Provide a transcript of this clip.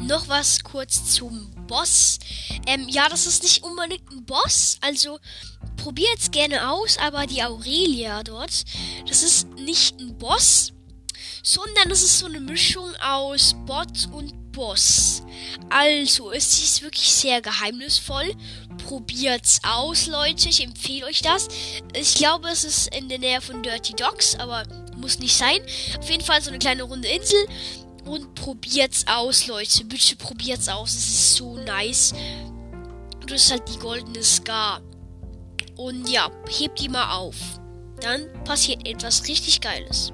noch was kurz zum Boss. Ähm, ja, das ist nicht unbedingt ein Boss. Also probiert's gerne aus, aber die Aurelia dort, das ist nicht ein Boss, sondern es ist so eine Mischung aus Bot und Boss. Also, es ist wirklich sehr geheimnisvoll. Probiert's aus, Leute. Ich empfehle euch das. Ich glaube, es ist in der Nähe von Dirty Dogs, aber muss nicht sein. Auf jeden Fall so eine kleine runde Insel. Und probiert's aus, Leute. Bitte probiert's aus. Es ist so nice. Das ist halt die goldene Scar. Und ja, hebt die mal auf. Dann passiert etwas richtig Geiles.